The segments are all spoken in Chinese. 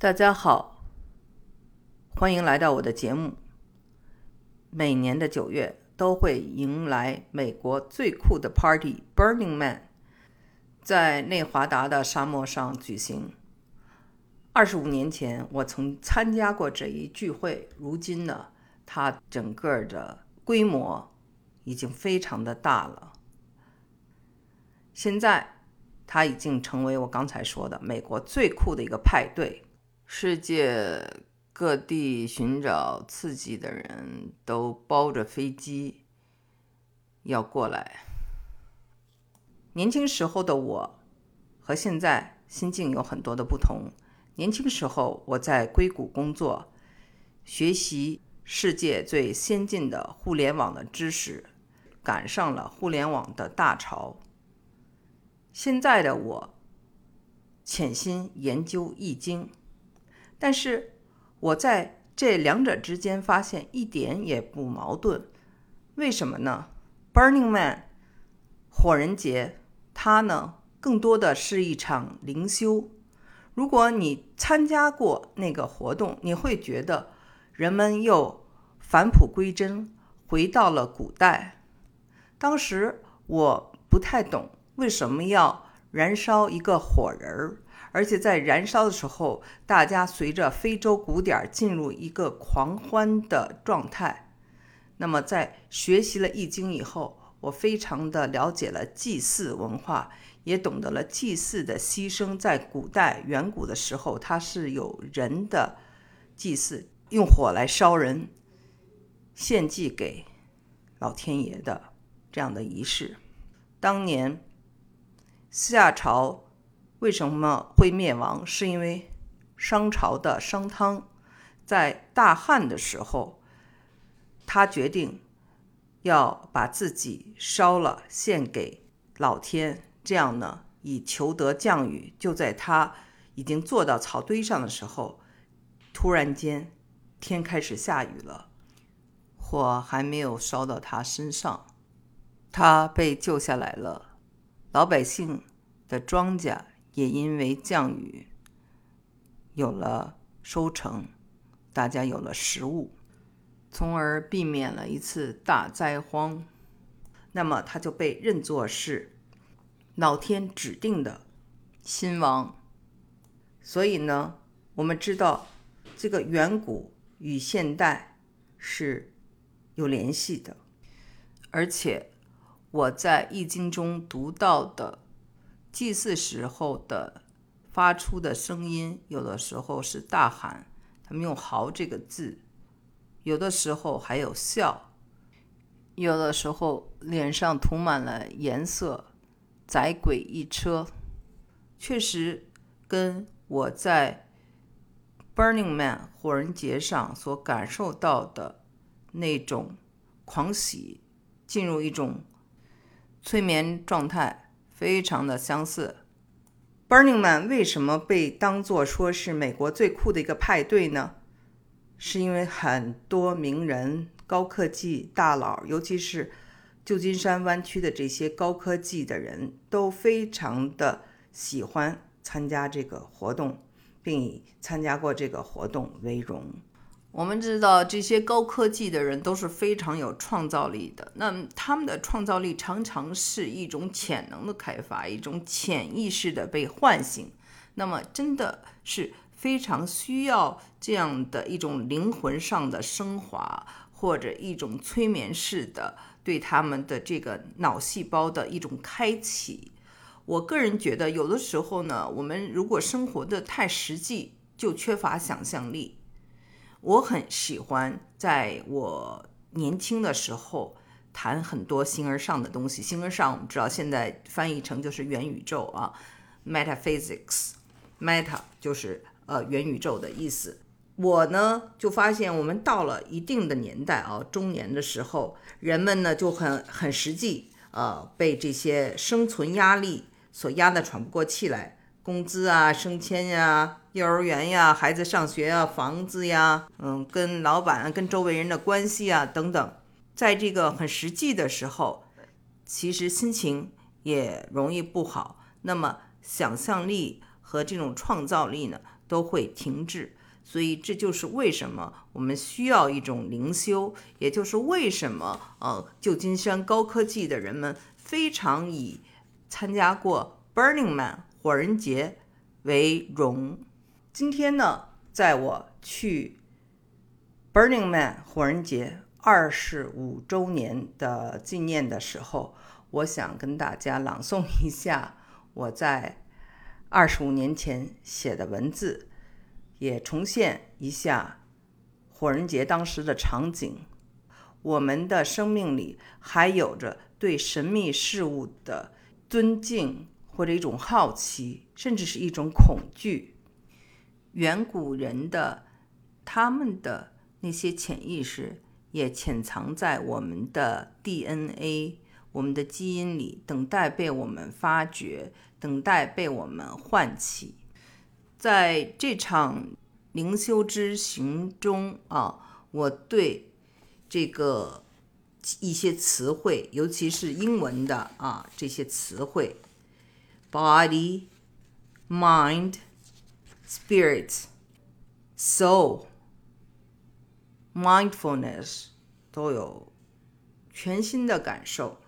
大家好，欢迎来到我的节目。每年的九月都会迎来美国最酷的 Party Burning Man，在内华达的沙漠上举行。二十五年前，我曾参加过这一聚会。如今呢，它整个的规模已经非常的大了。现在，它已经成为我刚才说的美国最酷的一个派对。世界各地寻找刺激的人都包着飞机要过来。年轻时候的我和现在心境有很多的不同。年轻时候我在硅谷工作，学习世界最先进的互联网的知识，赶上了互联网的大潮。现在的我潜心研究易经。但是我在这两者之间发现一点也不矛盾，为什么呢？Burning Man，火人节，它呢更多的是一场灵修。如果你参加过那个活动，你会觉得人们又返璞归真，回到了古代。当时我不太懂为什么要燃烧一个火人儿。而且在燃烧的时候，大家随着非洲鼓点进入一个狂欢的状态。那么，在学习了《易经》以后，我非常的了解了祭祀文化，也懂得了祭祀的牺牲。在古代远古的时候，它是有人的祭祀，用火来烧人，献祭给老天爷的这样的仪式。当年夏朝。为什么会灭亡？是因为商朝的商汤在大旱的时候，他决定要把自己烧了献给老天，这样呢以求得降雨。就在他已经坐到草堆上的时候，突然间天开始下雨了，火还没有烧到他身上，他被救下来了。老百姓的庄稼。也因为降雨有了收成，大家有了食物，从而避免了一次大灾荒。那么他就被认作是老天指定的新王。所以呢，我们知道这个远古与现代是有联系的，而且我在《易经》中读到的。祭祀时候的发出的声音，有的时候是大喊，他们用“嚎”这个字；有的时候还有笑；有的时候脸上涂满了颜色，载鬼一车。确实，跟我在 Burning Man 火人节上所感受到的那种狂喜，进入一种催眠状态。非常的相似。Burning Man 为什么被当作说是美国最酷的一个派对呢？是因为很多名人、高科技大佬，尤其是旧金山湾区的这些高科技的人都非常的喜欢参加这个活动，并以参加过这个活动为荣。我们知道这些高科技的人都是非常有创造力的，那他们的创造力常常是一种潜能的开发，一种潜意识的被唤醒。那么真的是非常需要这样的一种灵魂上的升华，或者一种催眠式的对他们的这个脑细胞的一种开启。我个人觉得，有的时候呢，我们如果生活的太实际，就缺乏想象力。我很喜欢在我年轻的时候谈很多形而上的东西。形而上，我们知道现在翻译成就是元宇宙啊，metaphysics，meta 就是呃元宇宙的意思。我呢就发现，我们到了一定的年代啊，中年的时候，人们呢就很很实际，呃，被这些生存压力所压得喘不过气来。工资啊，升迁呀，幼儿园呀，孩子上学啊，房子呀，嗯，跟老板、跟周围人的关系啊，等等，在这个很实际的时候，其实心情也容易不好。那么，想象力和这种创造力呢都会停滞。所以这就是为什么我们需要一种灵修，也就是为什么呃旧金山高科技的人们非常以参加过 Burning Man 火人节为荣。今天呢，在我去 Burning Man 火人节二十五周年的纪念的时候，我想跟大家朗诵一下我在二十五年前写的文字。也重现一下火人节当时的场景。我们的生命里还有着对神秘事物的尊敬，或者一种好奇，甚至是一种恐惧。远古人的他们的那些潜意识，也潜藏在我们的 DNA、我们的基因里，等待被我们发掘，等待被我们唤起。在这场灵修之行中啊，我对这个一些词汇，尤其是英文的啊这些词汇，body、mind、spirit、soul、mindfulness 都有全新的感受。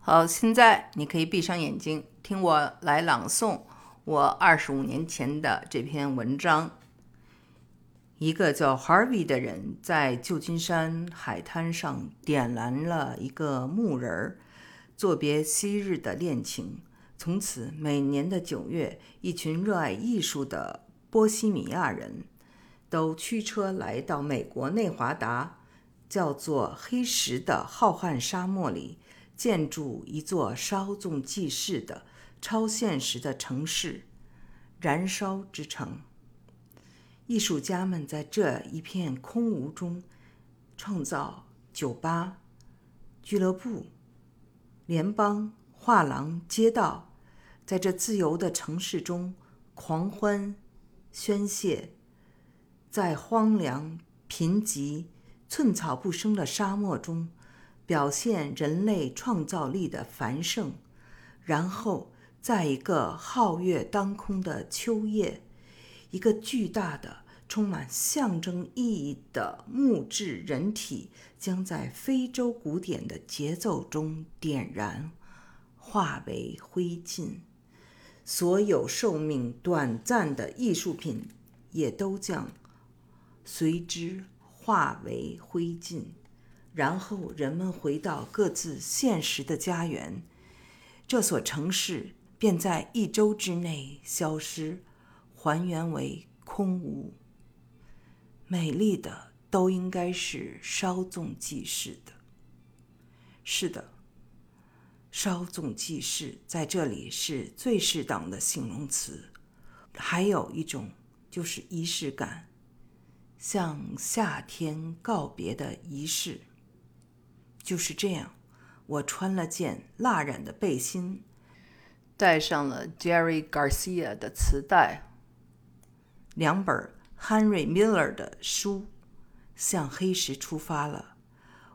好，现在你可以闭上眼睛，听我来朗诵。我二十五年前的这篇文章，一个叫 Harvey 的人在旧金山海滩上点燃了一个木人儿，作别昔日的恋情。从此，每年的九月，一群热爱艺术的波西米亚人都驱车来到美国内华达，叫做黑石的浩瀚沙漠里，建筑一座稍纵即逝的。超现实的城市，燃烧之城。艺术家们在这一片空无中创造酒吧、俱乐部、联邦画廊、街道，在这自由的城市中狂欢、宣泄，在荒凉、贫瘠、寸草不生的沙漠中表现人类创造力的繁盛，然后。在一个皓月当空的秋夜，一个巨大的、充满象征意义的木质人体将在非洲古典的节奏中点燃，化为灰烬。所有寿命短暂的艺术品也都将随之化为灰烬。然后人们回到各自现实的家园，这所城市。便在一周之内消失，还原为空无。美丽的都应该是稍纵即逝的。是的，稍纵即逝在这里是最适当的形容词。还有一种就是仪式感，向夏天告别的仪式。就是这样，我穿了件蜡染的背心。带上了 Jerry Garcia 的磁带，两本 Henry Miller 的书，向黑石出发了。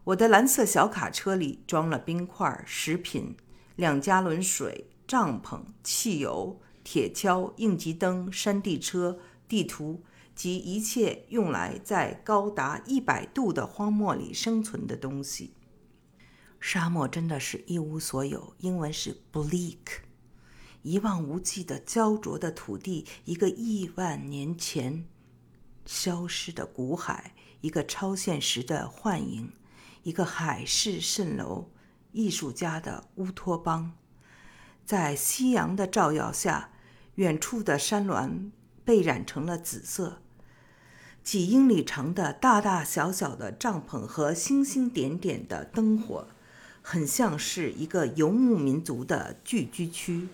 我的蓝色小卡车里装了冰块、食品、两加仑水、帐篷、汽油、铁锹、应急灯、山地车、地图及一切用来在高达一百度的荒漠里生存的东西。沙漠真的是一无所有，英文是 bleak。一望无际的焦灼的土地，一个亿万年前消失的古海，一个超现实的幻影，一个海市蜃楼，艺术家的乌托邦。在夕阳的照耀下，远处的山峦被染成了紫色。几英里长的大大小小的帐篷和星星点点的灯火，很像是一个游牧民族的聚居区。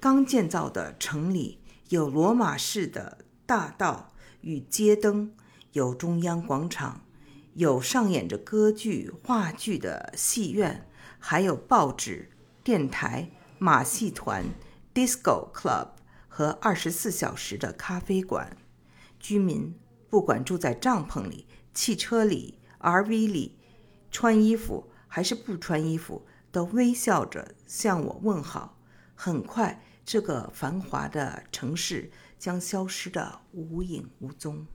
刚建造的城里有罗马式的大道与街灯，有中央广场，有上演着歌剧、话剧的戏院，还有报纸、电台、马戏团、disco club 和二十四小时的咖啡馆。居民不管住在帐篷里、汽车里、RV 里，穿衣服还是不穿衣服，都微笑着向我问好。很快。这个繁华的城市将消失得无影无踪。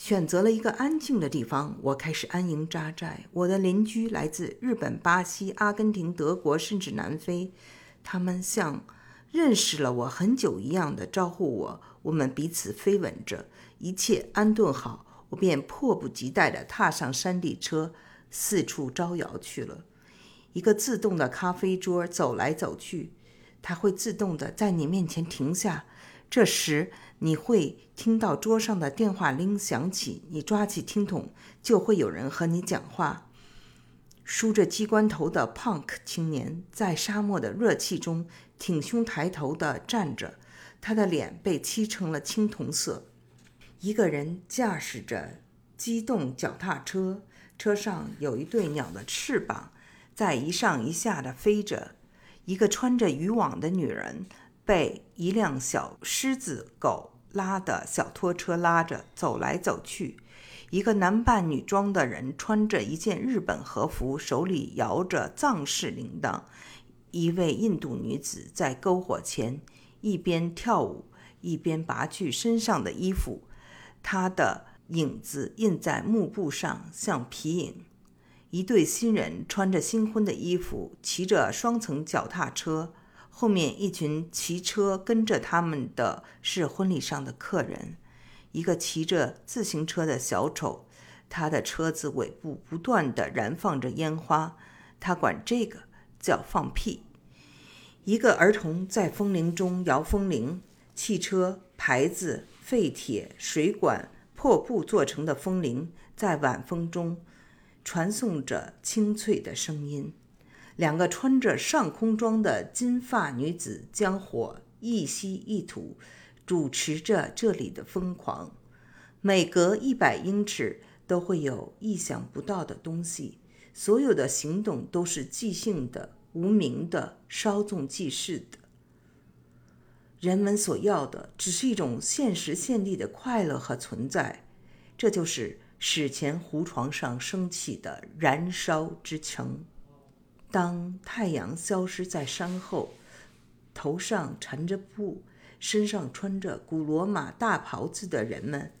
选择了一个安静的地方，我开始安营扎寨。我的邻居来自日本、巴西、阿根廷、德国，甚至南非。他们像认识了我很久一样的招呼我。我们彼此飞吻着，一切安顿好，我便迫不及待地踏上山地车，四处招摇去了。一个自动的咖啡桌走来走去，它会自动地在你面前停下。这时，你会听到桌上的电话铃响起，你抓起听筒，就会有人和你讲话。梳着机关头的 punk 青年在沙漠的热气中挺胸抬头地站着，他的脸被漆成了青铜色。一个人驾驶着机动脚踏车，车上有一对鸟的翅膀在一上一下地飞着。一个穿着渔网的女人。被一辆小狮子狗拉的小拖车拉着走来走去，一个男扮女装的人穿着一件日本和服，手里摇着藏式铃铛。一位印度女子在篝火前一边跳舞一边拔去身上的衣服，她的影子印在幕布上，像皮影。一对新人穿着新婚的衣服，骑着双层脚踏车。后面一群骑车跟着他们的是婚礼上的客人，一个骑着自行车的小丑，他的车子尾部不断地燃放着烟花，他管这个叫放屁。一个儿童在风铃中摇风铃，汽车牌子、废铁、水管、破布做成的风铃在晚风中传送着清脆的声音。两个穿着上空装的金发女子将火一吸一吐，主持着这里的疯狂。每隔一百英尺都会有意想不到的东西，所有的行动都是即兴的、无名的、稍纵即逝的。人们所要的只是一种现实现地的快乐和存在，这就是史前湖床上升起的燃烧之城。当太阳消失在山后，头上缠着布、身上穿着古罗马大袍子的人们，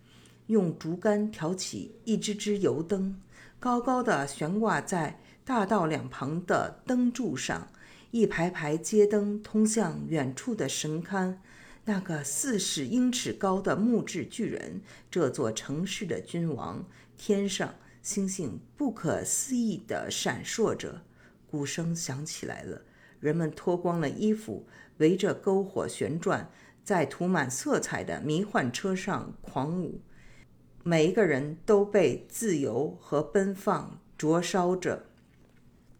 用竹竿挑起一支支油灯，高高的悬挂在大道两旁的灯柱上。一排排街灯通向远处的神龛，那个四十英尺高的木质巨人，这座城市的君王。天上星星不可思议地闪烁着。鼓声响起来了，人们脱光了衣服，围着篝火旋转，在涂满色彩的迷幻车上狂舞。每一个人都被自由和奔放灼烧着。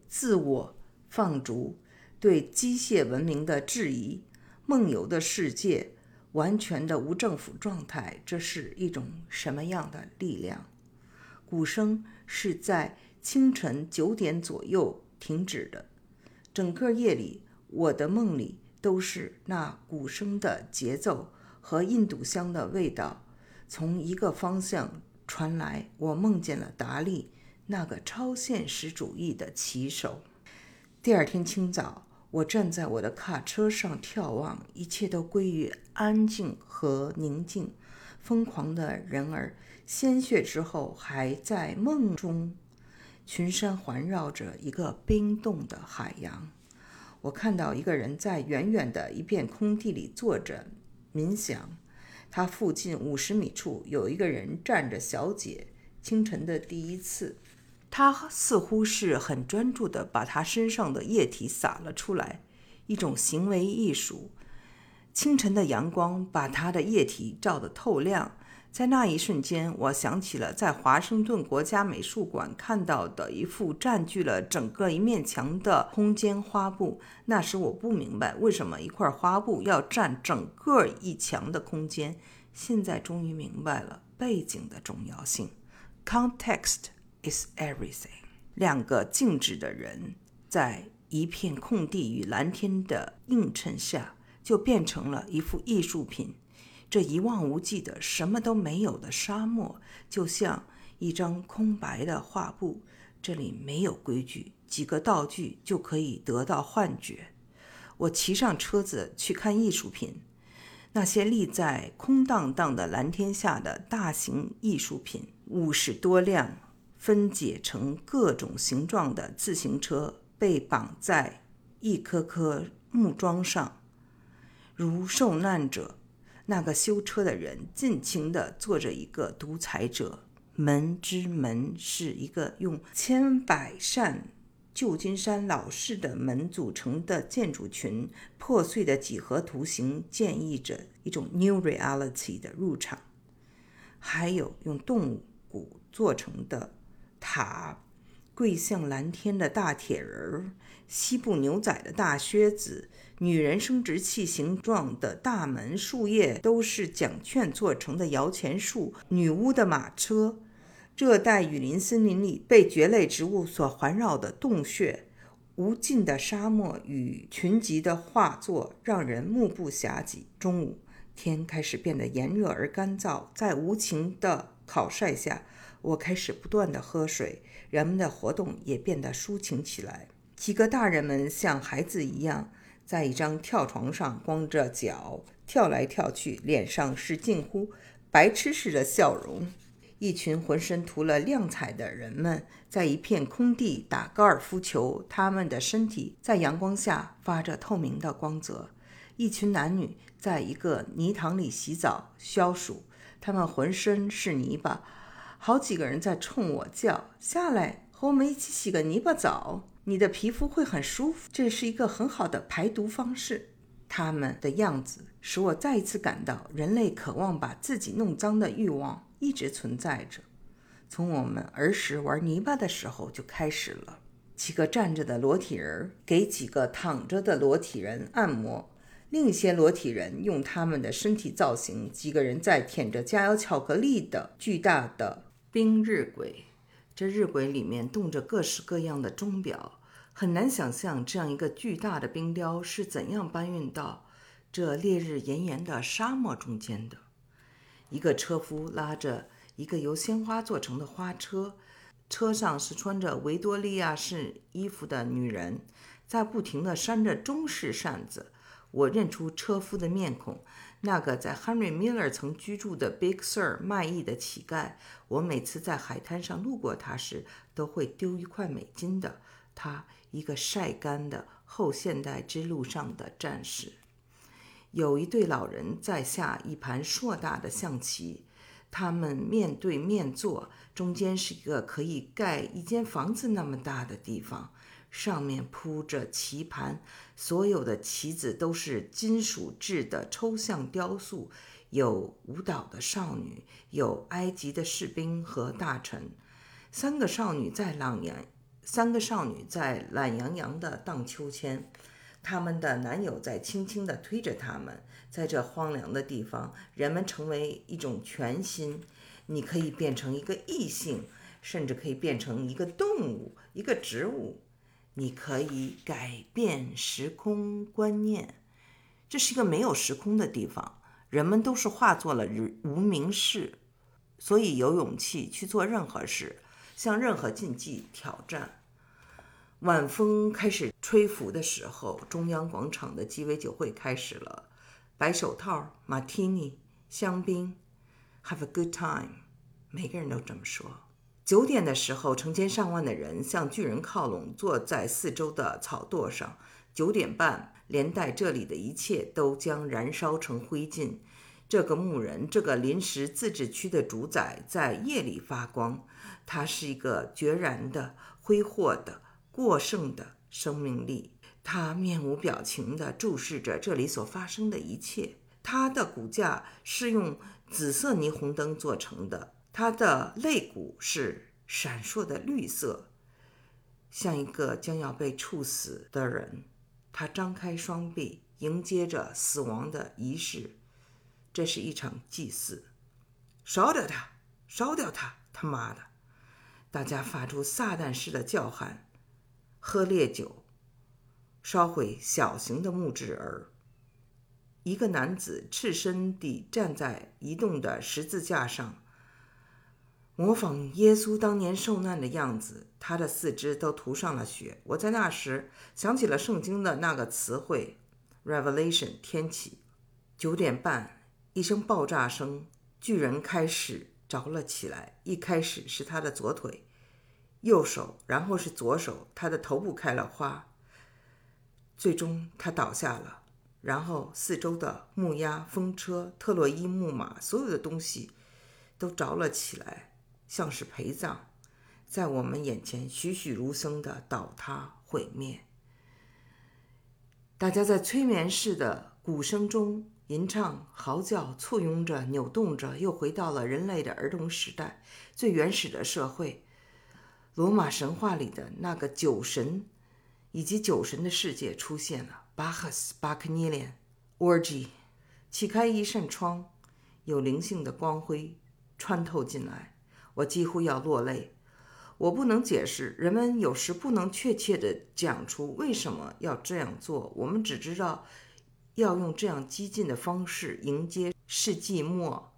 自我放逐，对机械文明的质疑，梦游的世界，完全的无政府状态，这是一种什么样的力量？鼓声是在清晨九点左右。停止的，整个夜里，我的梦里都是那鼓声的节奏和印度香的味道，从一个方向传来。我梦见了达利，那个超现实主义的骑手。第二天清早，我站在我的卡车上眺望，一切都归于安静和宁静。疯狂的人儿，鲜血之后还在梦中。群山环绕着一个冰冻的海洋。我看到一个人在远远的一片空地里坐着冥想。他附近五十米处有一个人站着。小姐，清晨的第一次，他似乎是很专注地把他身上的液体洒了出来，一种行为艺术。清晨的阳光把他的液体照得透亮。在那一瞬间，我想起了在华盛顿国家美术馆看到的一幅占据了整个一面墙的空间花布。那时我不明白为什么一块花布要占整个一墙的空间，现在终于明白了背景的重要性。Context is everything。两个静止的人在一片空地与蓝天的映衬下，就变成了一幅艺术品。这一望无际的什么都没有的沙漠，就像一张空白的画布。这里没有规矩，几个道具就可以得到幻觉。我骑上车子去看艺术品，那些立在空荡荡的蓝天下的大型艺术品，五十多辆分解成各种形状的自行车被绑在一颗颗木桩上，如受难者。那个修车的人尽情地做着一个独裁者。门之门是一个用千百扇旧金山老式的门组成的建筑群，破碎的几何图形建议着一种 new reality 的入场。还有用动物骨做成的塔，跪向蓝天的大铁人儿，西部牛仔的大靴子。女人生殖器形状的大门，树叶都是奖券做成的摇钱树，女巫的马车，热带雨林森林里被蕨类植物所环绕的洞穴，无尽的沙漠与群集的画作让人目不暇接。中午，天开始变得炎热而干燥，在无情的烤晒下，我开始不断的喝水，人们的活动也变得抒情起来。几个大人们像孩子一样。在一张跳床上光着脚跳来跳去，脸上是近乎白痴似的笑容。一群浑身涂了亮彩的人们在一片空地打高尔夫球，他们的身体在阳光下发着透明的光泽。一群男女在一个泥塘里洗澡消暑，他们浑身是泥巴。好几个人在冲我叫：“下来，和我们一起洗个泥巴澡。”你的皮肤会很舒服，这是一个很好的排毒方式。他们的样子使我再一次感到，人类渴望把自己弄脏的欲望一直存在着，从我们儿时玩泥巴的时候就开始了。几个站着的裸体人给几个躺着的裸体人按摩，另一些裸体人用他们的身体造型。几个人在舔着加油巧克力的巨大的冰日晷，这日晷里面动着各式各样的钟表。很难想象这样一个巨大的冰雕是怎样搬运到这烈日炎炎的沙漠中间的。一个车夫拉着一个由鲜花做成的花车，车上是穿着维多利亚式衣服的女人，在不停地扇着中式扇子。我认出车夫的面孔，那个在 Henry Miller 曾居住的 Big Sur 卖艺的乞丐。我每次在海滩上路过他时，都会丢一块美金的。他。一个晒干的后现代之路上的战士，有一对老人在下一盘硕大的象棋，他们面对面坐，中间是一个可以盖一间房子那么大的地方，上面铺着棋盘，所有的棋子都是金属制的抽象雕塑，有舞蹈的少女，有埃及的士兵和大臣，三个少女在朗言。三个少女在懒洋洋地荡秋千，他们的男友在轻轻地推着她们。在这荒凉的地方，人们成为一种全新。你可以变成一个异性，甚至可以变成一个动物、一个植物。你可以改变时空观念。这是一个没有时空的地方，人们都是化作了无名氏，所以有勇气去做任何事，向任何禁忌挑战。晚风开始吹拂的时候，中央广场的鸡尾酒会开始了。白手套、马提尼、香槟，Have a good time。每个人都这么说。九点的时候，成千上万的人向巨人靠拢，坐在四周的草垛上。九点半，连带这里的一切都将燃烧成灰烬。这个牧人，这个临时自治区的主宰，在夜里发光。他是一个决然的、挥霍的。过剩的生命力，他面无表情地注视着这里所发生的一切。他的骨架是用紫色霓虹灯做成的，他的肋骨是闪烁的绿色，像一个将要被处死的人。他张开双臂，迎接着死亡的仪式。这是一场祭祀。烧掉他！烧掉他！他妈的！大家发出撒旦式的叫喊。喝烈酒，烧毁小型的木质儿。一个男子赤身地站在移动的十字架上，模仿耶稣当年受难的样子。他的四肢都涂上了血。我在那时想起了圣经的那个词汇 Revelation 天启。九点半，一声爆炸声，巨人开始着了起来。一开始是他的左腿、右手，然后是左手，他的头部开了花。最终他倒下了，然后四周的木鸭、风车、特洛伊木马，所有的东西都着了起来，像是陪葬，在我们眼前栩栩如生的倒塌毁灭。大家在催眠式的鼓声中吟唱、嚎叫，簇拥着、扭动着，又回到了人类的儿童时代，最原始的社会——罗马神话里的那个酒神。以及酒神的世界出现了巴赫斯、巴克尼连、Orgy，启开一扇窗，有灵性的光辉穿透进来，我几乎要落泪。我不能解释，人们有时不能确切地讲出为什么要这样做。我们只知道要用这样激进的方式迎接世纪末。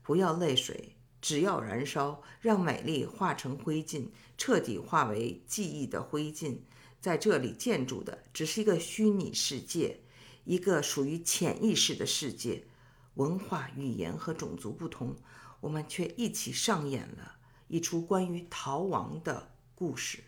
不要泪水，只要燃烧，让美丽化成灰烬，彻底化为记忆的灰烬。在这里建筑的只是一个虚拟世界，一个属于潜意识的世界。文化、语言和种族不同，我们却一起上演了一出关于逃亡的故事。